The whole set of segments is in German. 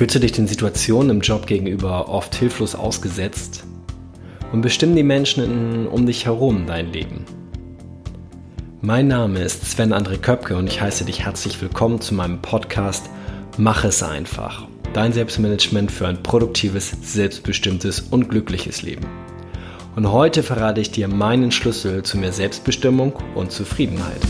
Fühlst du dich den Situationen im Job gegenüber oft hilflos ausgesetzt? Und bestimmen die Menschen um dich herum dein Leben? Mein Name ist Sven André Köpke und ich heiße dich herzlich willkommen zu meinem Podcast Mach es einfach. Dein Selbstmanagement für ein produktives, selbstbestimmtes und glückliches Leben. Und heute verrate ich dir meinen Schlüssel zu mehr Selbstbestimmung und Zufriedenheit.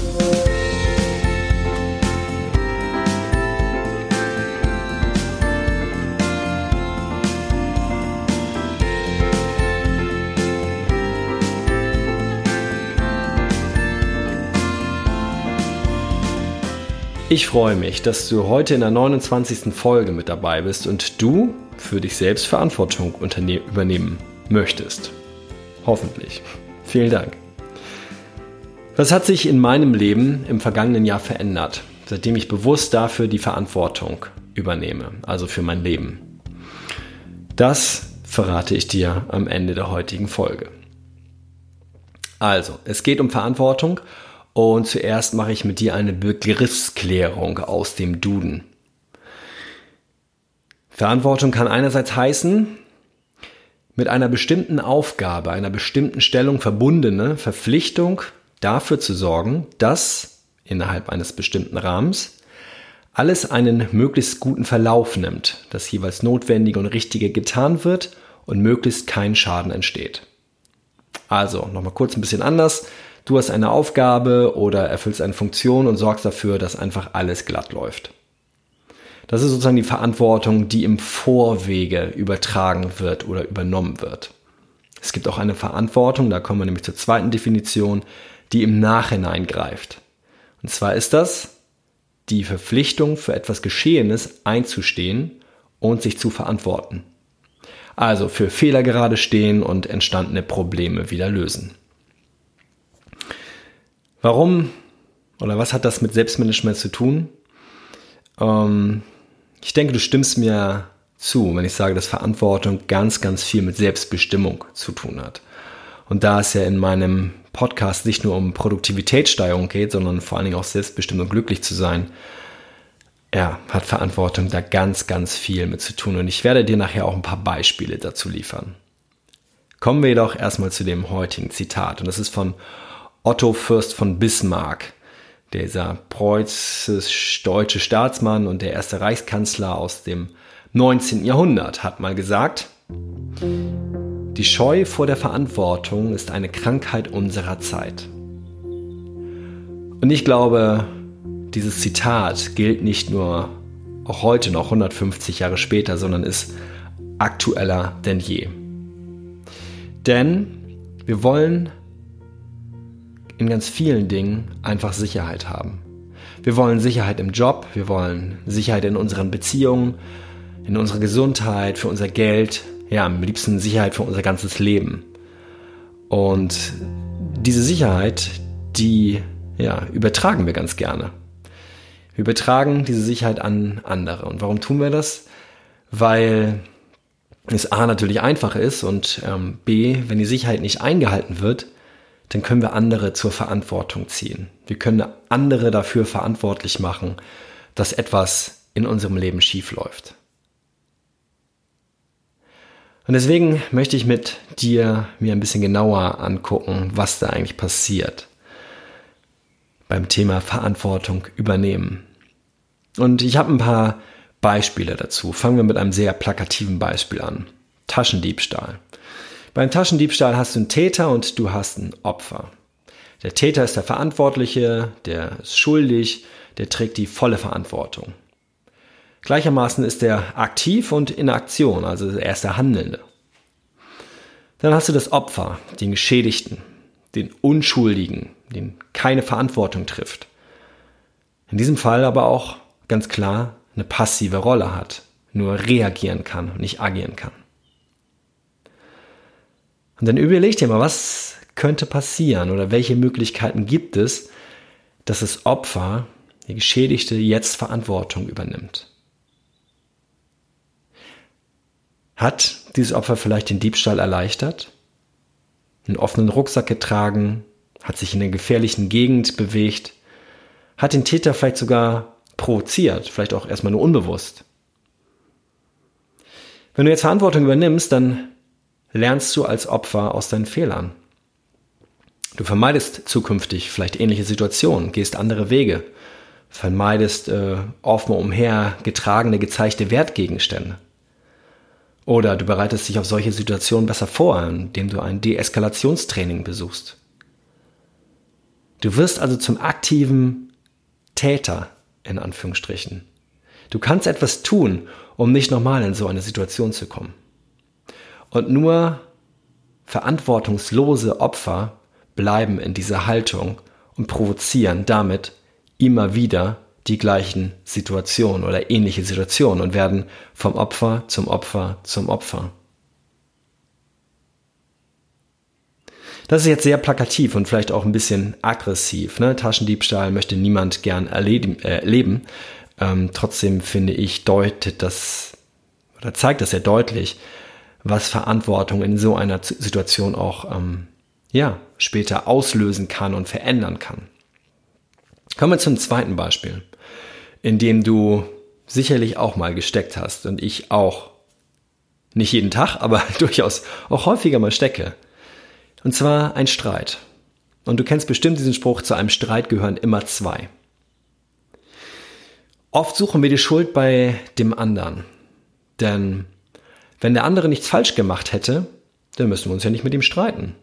Ich freue mich, dass du heute in der 29. Folge mit dabei bist und du für dich selbst Verantwortung übernehmen möchtest. Hoffentlich. Vielen Dank. Was hat sich in meinem Leben im vergangenen Jahr verändert, seitdem ich bewusst dafür die Verantwortung übernehme, also für mein Leben? Das verrate ich dir am Ende der heutigen Folge. Also, es geht um Verantwortung und zuerst mache ich mit dir eine Begriffsklärung aus dem Duden. Verantwortung kann einerseits heißen, mit einer bestimmten Aufgabe, einer bestimmten Stellung verbundene Verpflichtung dafür zu sorgen, dass innerhalb eines bestimmten Rahmens alles einen möglichst guten Verlauf nimmt, dass jeweils Notwendige und Richtige getan wird und möglichst kein Schaden entsteht. Also, nochmal kurz ein bisschen anders. Du hast eine Aufgabe oder erfüllst eine Funktion und sorgst dafür, dass einfach alles glatt läuft. Das ist sozusagen die Verantwortung, die im Vorwege übertragen wird oder übernommen wird. Es gibt auch eine Verantwortung, da kommen wir nämlich zur zweiten Definition, die im Nachhinein greift. Und zwar ist das die Verpflichtung für etwas Geschehenes einzustehen und sich zu verantworten. Also für Fehler gerade stehen und entstandene Probleme wieder lösen. Warum oder was hat das mit Selbstmanagement zu tun? Ähm, ich denke, du stimmst mir zu, wenn ich sage, dass Verantwortung ganz, ganz viel mit Selbstbestimmung zu tun hat. Und da es ja in meinem Podcast nicht nur um Produktivitätssteigerung geht, sondern vor allen Dingen auch selbstbestimmt und glücklich zu sein, ja, hat Verantwortung da ganz, ganz viel mit zu tun. Und ich werde dir nachher auch ein paar Beispiele dazu liefern. Kommen wir jedoch erstmal zu dem heutigen Zitat. Und das ist von Otto Fürst von Bismarck, dieser preußisch-deutsche Staatsmann und der erste Reichskanzler aus dem 19. Jahrhundert, hat mal gesagt, die Scheu vor der Verantwortung ist eine Krankheit unserer Zeit. Und ich glaube, dieses Zitat gilt nicht nur auch heute noch 150 Jahre später, sondern ist aktueller denn je. Denn wir wollen in ganz vielen Dingen einfach Sicherheit haben. Wir wollen Sicherheit im Job, wir wollen Sicherheit in unseren Beziehungen, in unserer Gesundheit, für unser Geld, ja, am liebsten Sicherheit für unser ganzes Leben. Und diese Sicherheit, die ja, übertragen wir ganz gerne. Wir übertragen diese Sicherheit an andere. Und warum tun wir das? Weil es A natürlich einfach ist und ähm, B, wenn die Sicherheit nicht eingehalten wird, dann können wir andere zur Verantwortung ziehen. Wir können andere dafür verantwortlich machen, dass etwas in unserem Leben schief läuft. Und deswegen möchte ich mit dir mir ein bisschen genauer angucken, was da eigentlich passiert beim Thema Verantwortung übernehmen. Und ich habe ein paar Beispiele dazu. Fangen wir mit einem sehr plakativen Beispiel an. Taschendiebstahl. Beim Taschendiebstahl hast du einen Täter und du hast ein Opfer. Der Täter ist der Verantwortliche, der ist schuldig, der trägt die volle Verantwortung. Gleichermaßen ist er aktiv und in Aktion, also er ist der Handelnde. Dann hast du das Opfer, den Geschädigten, den Unschuldigen, den keine Verantwortung trifft. In diesem Fall aber auch ganz klar eine passive Rolle hat, nur reagieren kann und nicht agieren kann. Und dann überleg dir mal, was könnte passieren oder welche Möglichkeiten gibt es, dass das Opfer, der Geschädigte, jetzt Verantwortung übernimmt. Hat dieses Opfer vielleicht den Diebstahl erleichtert? Einen offenen Rucksack getragen? Hat sich in einer gefährlichen Gegend bewegt? Hat den Täter vielleicht sogar provoziert? Vielleicht auch erstmal nur unbewusst? Wenn du jetzt Verantwortung übernimmst, dann lernst du als Opfer aus deinen Fehlern. Du vermeidest zukünftig vielleicht ähnliche Situationen, gehst andere Wege, vermeidest äh, mal umher getragene, gezeigte Wertgegenstände. Oder du bereitest dich auf solche Situationen besser vor, indem du ein Deeskalationstraining besuchst. Du wirst also zum aktiven Täter, in Anführungsstrichen. Du kannst etwas tun, um nicht nochmal in so eine Situation zu kommen. Und nur verantwortungslose Opfer bleiben in dieser Haltung und provozieren damit immer wieder die gleichen Situationen oder ähnliche Situationen und werden vom Opfer zum Opfer zum Opfer. Das ist jetzt sehr plakativ und vielleicht auch ein bisschen aggressiv. Ne? Taschendiebstahl möchte niemand gern erleben. Äh. Ähm, trotzdem finde ich, deutet das oder zeigt das sehr deutlich, was Verantwortung in so einer Situation auch ähm, ja, später auslösen kann und verändern kann. Kommen wir zum zweiten Beispiel, in dem du sicherlich auch mal gesteckt hast und ich auch. Nicht jeden Tag, aber durchaus auch häufiger mal stecke. Und zwar ein Streit. Und du kennst bestimmt diesen Spruch, zu einem Streit gehören immer zwei. Oft suchen wir die Schuld bei dem anderen. Denn wenn der andere nichts falsch gemacht hätte, dann müssen wir uns ja nicht mit ihm streiten.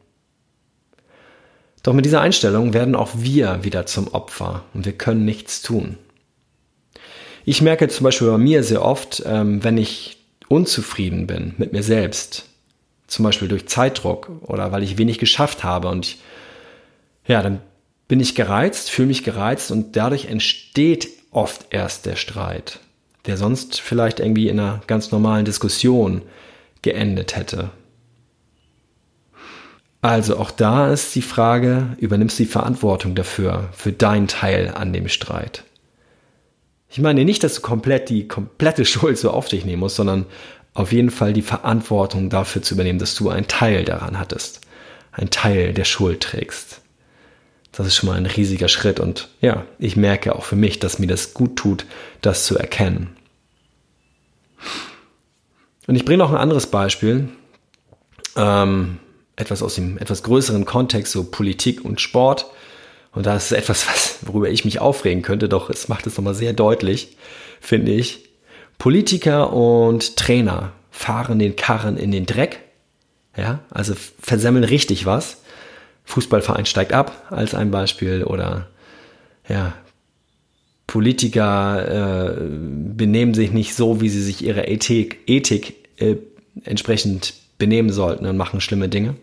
Doch mit dieser Einstellung werden auch wir wieder zum Opfer und wir können nichts tun. Ich merke zum Beispiel bei mir sehr oft, ähm, wenn ich unzufrieden bin mit mir selbst, zum Beispiel durch Zeitdruck oder weil ich wenig geschafft habe und ich, ja, dann bin ich gereizt, fühle mich gereizt und dadurch entsteht oft erst der Streit, der sonst vielleicht irgendwie in einer ganz normalen Diskussion geendet hätte. Also auch da ist die Frage, übernimmst du die Verantwortung dafür, für deinen Teil an dem Streit? Ich meine nicht, dass du komplett die komplette Schuld so auf dich nehmen musst, sondern auf jeden Fall die Verantwortung dafür zu übernehmen, dass du einen Teil daran hattest, einen Teil der Schuld trägst. Das ist schon mal ein riesiger Schritt und ja, ich merke auch für mich, dass mir das gut tut, das zu erkennen. Und ich bringe noch ein anderes Beispiel, ähm, etwas aus dem etwas größeren Kontext, so Politik und Sport. Und da ist etwas, was, worüber ich mich aufregen könnte, doch es macht es nochmal sehr deutlich, finde ich. Politiker und Trainer fahren den Karren in den Dreck, ja, also versemmeln richtig was. Fußballverein steigt ab als ein Beispiel oder ja, Politiker äh, benehmen sich nicht so, wie sie sich ihrer Ethik, Ethik äh, entsprechend benehmen sollten und machen schlimme Dinge.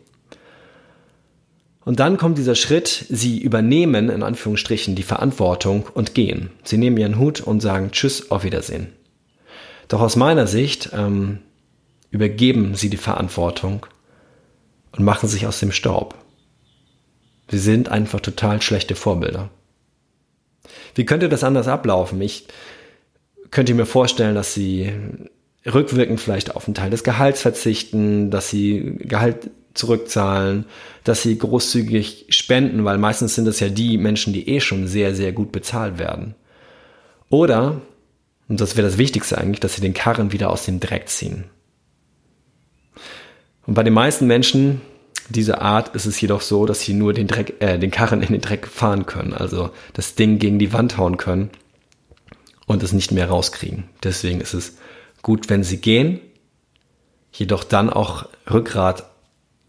Und dann kommt dieser Schritt, sie übernehmen in Anführungsstrichen die Verantwortung und gehen. Sie nehmen ihren Hut und sagen Tschüss, auf Wiedersehen. Doch aus meiner Sicht ähm, übergeben sie die Verantwortung und machen sich aus dem Staub. Sie sind einfach total schlechte Vorbilder. Wie könnte das anders ablaufen? Ich könnte mir vorstellen, dass sie rückwirkend vielleicht auf einen Teil des Gehalts verzichten, dass sie Gehalt zurückzahlen, dass sie großzügig spenden, weil meistens sind es ja die Menschen, die eh schon sehr, sehr gut bezahlt werden. Oder und das wäre das Wichtigste eigentlich, dass sie den Karren wieder aus dem Dreck ziehen. Und bei den meisten Menschen dieser Art ist es jedoch so, dass sie nur den, Dreck, äh, den Karren in den Dreck fahren können, also das Ding gegen die Wand hauen können und es nicht mehr rauskriegen. Deswegen ist es gut, wenn sie gehen, jedoch dann auch Rückgrat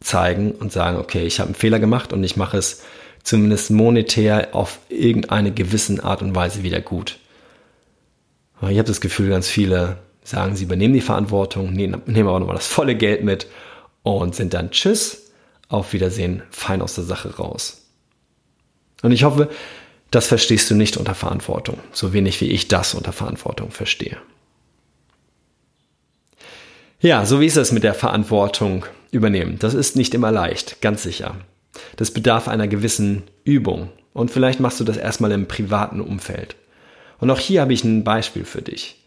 zeigen und sagen, okay, ich habe einen Fehler gemacht und ich mache es zumindest monetär auf irgendeine gewissen Art und Weise wieder gut. Ich habe das Gefühl, ganz viele sagen, sie übernehmen die Verantwortung, nehmen, aber nochmal das volle Geld mit und sind dann Tschüss, auf Wiedersehen, fein aus der Sache raus. Und ich hoffe, das verstehst du nicht unter Verantwortung, so wenig wie ich das unter Verantwortung verstehe. Ja, so wie ist es mit der Verantwortung übernehmen. Das ist nicht immer leicht, ganz sicher. Das bedarf einer gewissen Übung. Und vielleicht machst du das erstmal im privaten Umfeld. Und auch hier habe ich ein Beispiel für dich.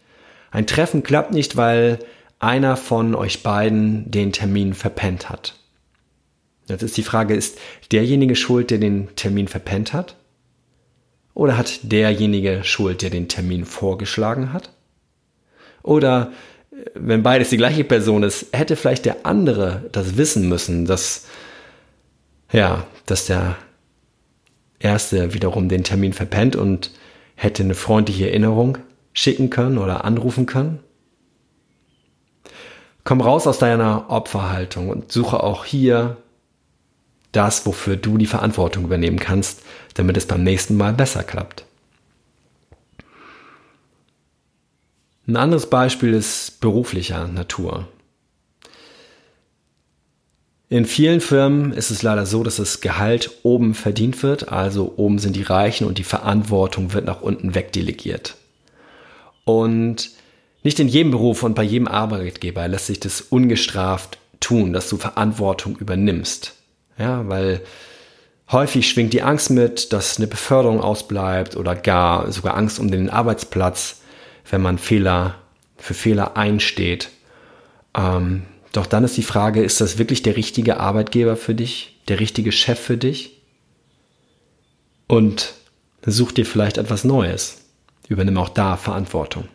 Ein Treffen klappt nicht, weil einer von euch beiden den Termin verpennt hat. Jetzt ist die Frage, ist derjenige schuld, der den Termin verpennt hat? Oder hat derjenige schuld, der den Termin vorgeschlagen hat? Oder wenn beides die gleiche Person ist, hätte vielleicht der andere das wissen müssen, dass, ja, dass der Erste wiederum den Termin verpennt und hätte eine freundliche Erinnerung schicken können oder anrufen können. Komm raus aus deiner Opferhaltung und suche auch hier das, wofür du die Verantwortung übernehmen kannst, damit es beim nächsten Mal besser klappt. Ein anderes Beispiel ist beruflicher Natur. In vielen Firmen ist es leider so, dass das Gehalt oben verdient wird, also oben sind die Reichen und die Verantwortung wird nach unten wegdelegiert. Und nicht in jedem Beruf und bei jedem Arbeitgeber lässt sich das ungestraft tun, dass du Verantwortung übernimmst. Ja, weil häufig schwingt die Angst mit, dass eine Beförderung ausbleibt oder gar sogar Angst um den Arbeitsplatz wenn man Fehler für Fehler einsteht. Ähm, doch dann ist die Frage, ist das wirklich der richtige Arbeitgeber für dich, der richtige Chef für dich? Und such dir vielleicht etwas Neues. Übernimm auch da Verantwortung.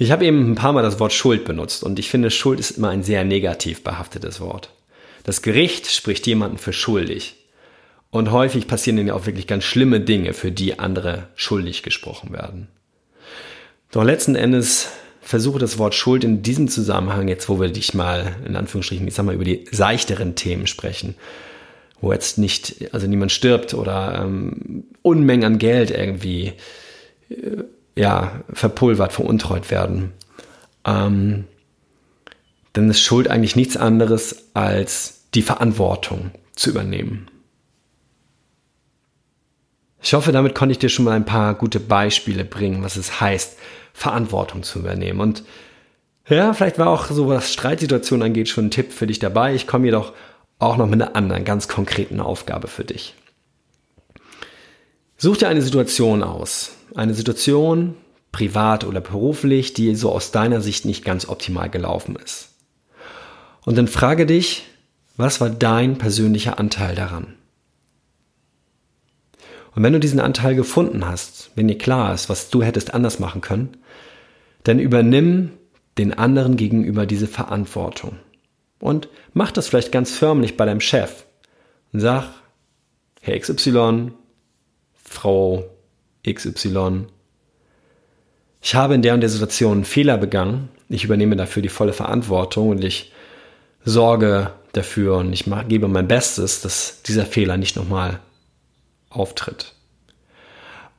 Ich habe eben ein paar Mal das Wort Schuld benutzt und ich finde, Schuld ist immer ein sehr negativ behaftetes Wort. Das Gericht spricht jemanden für schuldig. Und häufig passieren ja auch wirklich ganz schlimme Dinge, für die andere schuldig gesprochen werden. Doch letzten Endes versuche das Wort Schuld in diesem Zusammenhang, jetzt wo wir dich mal, in Anführungsstrichen, ich sag mal, über die seichteren Themen sprechen, wo jetzt nicht, also niemand stirbt oder ähm, Unmengen an Geld irgendwie, äh, ja, verpulvert, veruntreut werden, ähm, dann ist Schuld eigentlich nichts anderes als die Verantwortung zu übernehmen. Ich hoffe, damit konnte ich dir schon mal ein paar gute Beispiele bringen, was es heißt, Verantwortung zu übernehmen. Und ja, vielleicht war auch so, was Streitsituationen angeht, schon ein Tipp für dich dabei. Ich komme jedoch auch noch mit einer anderen, ganz konkreten Aufgabe für dich. Such dir eine Situation aus. Eine Situation, privat oder beruflich, die so aus deiner Sicht nicht ganz optimal gelaufen ist. Und dann frage dich, was war dein persönlicher Anteil daran? Und wenn du diesen Anteil gefunden hast, wenn dir klar ist, was du hättest anders machen können, dann übernimm den anderen gegenüber diese Verantwortung. Und mach das vielleicht ganz förmlich bei deinem Chef. Und sag, Herr XY, Frau XY, ich habe in der und der Situation einen Fehler begangen. Ich übernehme dafür die volle Verantwortung und ich sorge dafür und ich gebe mein Bestes, dass dieser Fehler nicht nochmal auftritt.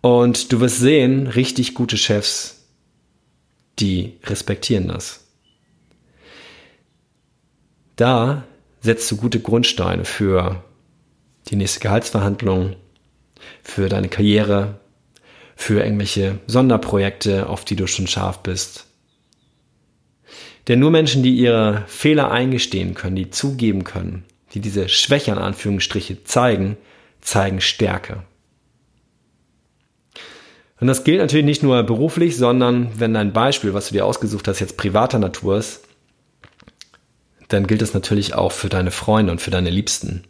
Und du wirst sehen, richtig gute Chefs, die respektieren das. Da setzt du gute Grundsteine für die nächste Gehaltsverhandlung, für deine Karriere, für irgendwelche Sonderprojekte, auf die du schon scharf bist. Denn nur Menschen, die ihre Fehler eingestehen können, die zugeben können, die diese Schwäche an Anführungsstriche zeigen, zeigen Stärke. Und das gilt natürlich nicht nur beruflich, sondern wenn dein Beispiel, was du dir ausgesucht hast, jetzt privater Natur ist, dann gilt es natürlich auch für deine Freunde und für deine Liebsten.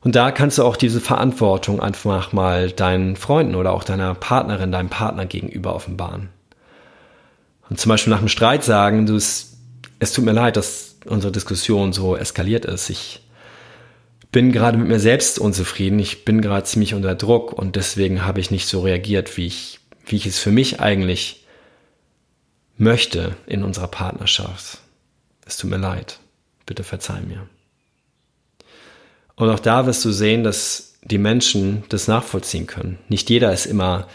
Und da kannst du auch diese Verantwortung einfach mal deinen Freunden oder auch deiner Partnerin, deinem Partner gegenüber offenbaren. Und zum Beispiel nach einem Streit sagen, du es, es tut mir leid, dass unsere Diskussion so eskaliert ist. Ich bin gerade mit mir selbst unzufrieden. Ich bin gerade ziemlich unter Druck und deswegen habe ich nicht so reagiert, wie ich, wie ich es für mich eigentlich möchte in unserer Partnerschaft. Es tut mir leid. Bitte verzeih mir. Und auch da wirst du sehen, dass die Menschen das nachvollziehen können. Nicht jeder ist immer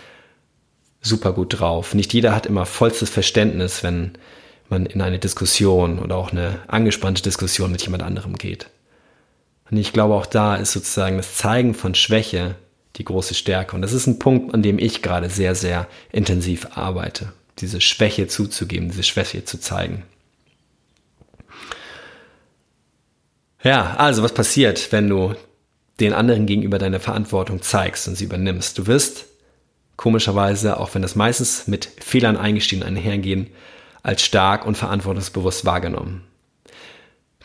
super gut drauf. Nicht jeder hat immer vollstes Verständnis, wenn man in eine Diskussion oder auch eine angespannte Diskussion mit jemand anderem geht. Und ich glaube, auch da ist sozusagen das Zeigen von Schwäche die große Stärke. Und das ist ein Punkt, an dem ich gerade sehr, sehr intensiv arbeite. Diese Schwäche zuzugeben, diese Schwäche zu zeigen. Ja, also was passiert, wenn du den anderen gegenüber deine Verantwortung zeigst und sie übernimmst? Du wirst komischerweise, auch wenn das meistens mit Fehlern eingestehen einhergehen, als stark und verantwortungsbewusst wahrgenommen.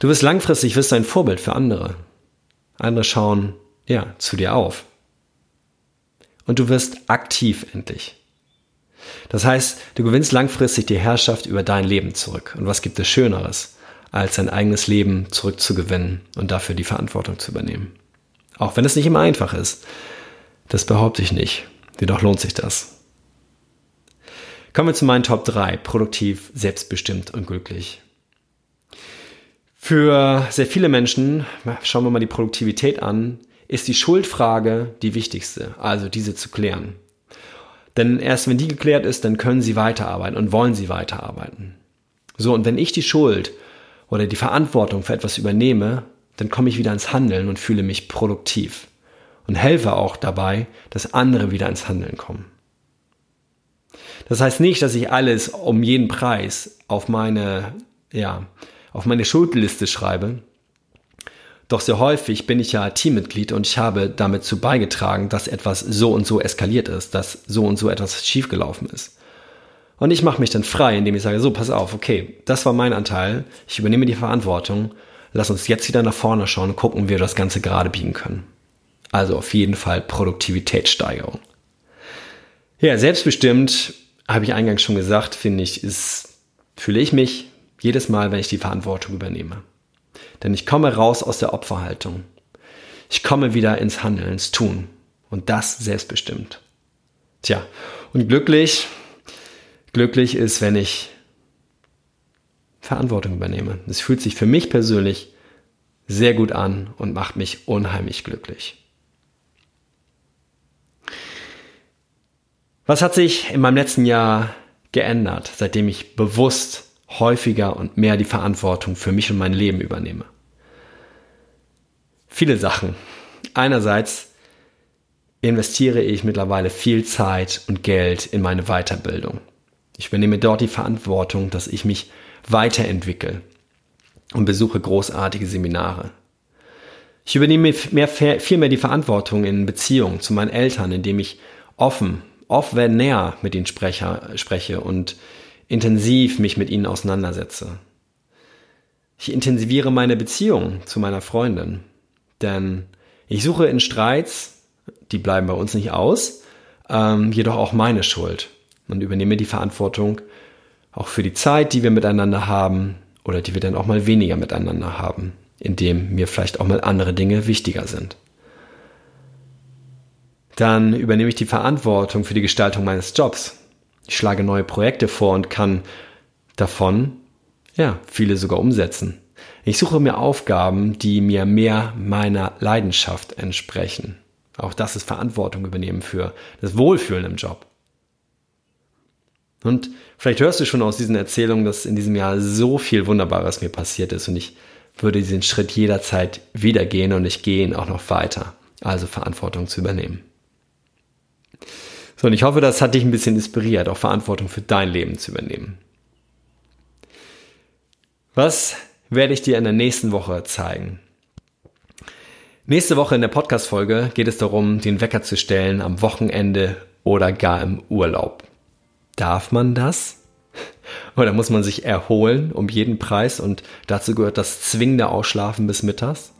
Du wirst langfristig wirst ein Vorbild für andere. Andere schauen, ja, zu dir auf. Und du wirst aktiv endlich. Das heißt, du gewinnst langfristig die Herrschaft über dein Leben zurück. Und was gibt es Schöneres, als sein eigenes Leben zurückzugewinnen und dafür die Verantwortung zu übernehmen? Auch wenn es nicht immer einfach ist. Das behaupte ich nicht. Jedoch lohnt sich das. Kommen wir zu meinen Top 3. Produktiv, selbstbestimmt und glücklich. Für sehr viele Menschen, schauen wir mal die Produktivität an, ist die Schuldfrage die wichtigste, also diese zu klären. Denn erst wenn die geklärt ist, dann können sie weiterarbeiten und wollen sie weiterarbeiten. So, und wenn ich die Schuld oder die Verantwortung für etwas übernehme, dann komme ich wieder ins Handeln und fühle mich produktiv und helfe auch dabei, dass andere wieder ins Handeln kommen. Das heißt nicht, dass ich alles um jeden Preis auf meine, ja, auf meine Schuldliste schreibe. Doch sehr häufig bin ich ja Teammitglied und ich habe damit zu beigetragen, dass etwas so und so eskaliert ist, dass so und so etwas schiefgelaufen ist. Und ich mache mich dann frei, indem ich sage, so, pass auf, okay, das war mein Anteil, ich übernehme die Verantwortung, lass uns jetzt wieder nach vorne schauen und gucken, wie wir das Ganze gerade biegen können. Also auf jeden Fall Produktivitätssteigerung. Ja, selbstbestimmt, habe ich eingangs schon gesagt, finde ich, ist, fühle ich mich jedes Mal, wenn ich die Verantwortung übernehme. Denn ich komme raus aus der Opferhaltung. Ich komme wieder ins Handeln, ins Tun. Und das selbstbestimmt. Tja, und glücklich, glücklich ist, wenn ich Verantwortung übernehme. Es fühlt sich für mich persönlich sehr gut an und macht mich unheimlich glücklich. Was hat sich in meinem letzten Jahr geändert, seitdem ich bewusst häufiger und mehr die Verantwortung für mich und mein Leben übernehme? Viele Sachen. Einerseits investiere ich mittlerweile viel Zeit und Geld in meine Weiterbildung. Ich übernehme dort die Verantwortung, dass ich mich weiterentwickle und besuche großartige Seminare. Ich übernehme mehr, viel mehr die Verantwortung in Beziehungen zu meinen Eltern, indem ich offen oft wenn näher mit ihnen spreche, spreche und intensiv mich mit ihnen auseinandersetze. Ich intensiviere meine Beziehung zu meiner Freundin, denn ich suche in Streits, die bleiben bei uns nicht aus, ähm, jedoch auch meine Schuld und übernehme die Verantwortung auch für die Zeit, die wir miteinander haben oder die wir dann auch mal weniger miteinander haben, indem mir vielleicht auch mal andere Dinge wichtiger sind dann übernehme ich die Verantwortung für die Gestaltung meines Jobs. Ich schlage neue Projekte vor und kann davon, ja, viele sogar umsetzen. Ich suche mir Aufgaben, die mir mehr meiner Leidenschaft entsprechen. Auch das ist Verantwortung übernehmen für das Wohlfühlen im Job. Und vielleicht hörst du schon aus diesen Erzählungen, dass in diesem Jahr so viel Wunderbares mir passiert ist und ich würde diesen Schritt jederzeit wieder gehen und ich gehe ihn auch noch weiter. Also Verantwortung zu übernehmen. So, und ich hoffe, das hat dich ein bisschen inspiriert, auch Verantwortung für dein Leben zu übernehmen. Was werde ich dir in der nächsten Woche zeigen? Nächste Woche in der Podcast-Folge geht es darum, den Wecker zu stellen am Wochenende oder gar im Urlaub. Darf man das? Oder muss man sich erholen um jeden Preis und dazu gehört das zwingende Ausschlafen bis mittags?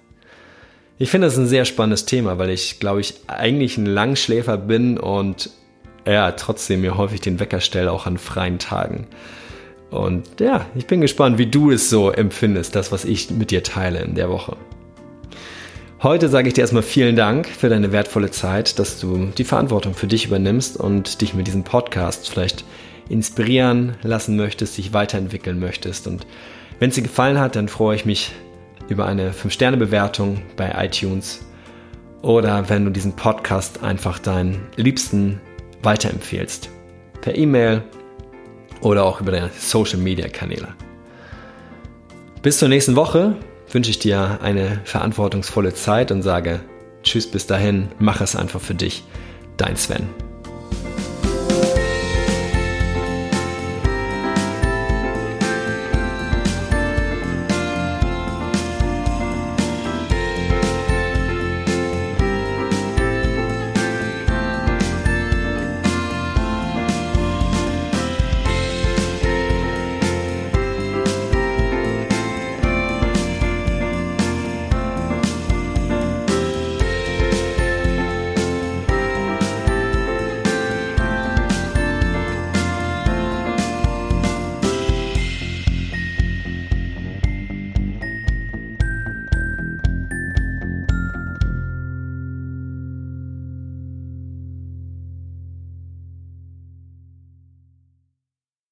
Ich finde das ein sehr spannendes Thema, weil ich, glaube ich, eigentlich ein Langschläfer bin und ja, trotzdem mir häufig den Wecker stelle, auch an freien Tagen. Und ja, ich bin gespannt, wie du es so empfindest, das, was ich mit dir teile in der Woche. Heute sage ich dir erstmal vielen Dank für deine wertvolle Zeit, dass du die Verantwortung für dich übernimmst und dich mit diesem Podcast vielleicht inspirieren lassen möchtest, dich weiterentwickeln möchtest. Und wenn es dir gefallen hat, dann freue ich mich über eine 5-Sterne-Bewertung bei iTunes oder wenn du diesen Podcast einfach deinen Liebsten weiterempfehlst. Per E-Mail oder auch über deine Social-Media-Kanäle. Bis zur nächsten Woche wünsche ich dir eine verantwortungsvolle Zeit und sage Tschüss bis dahin, mach es einfach für dich. Dein Sven.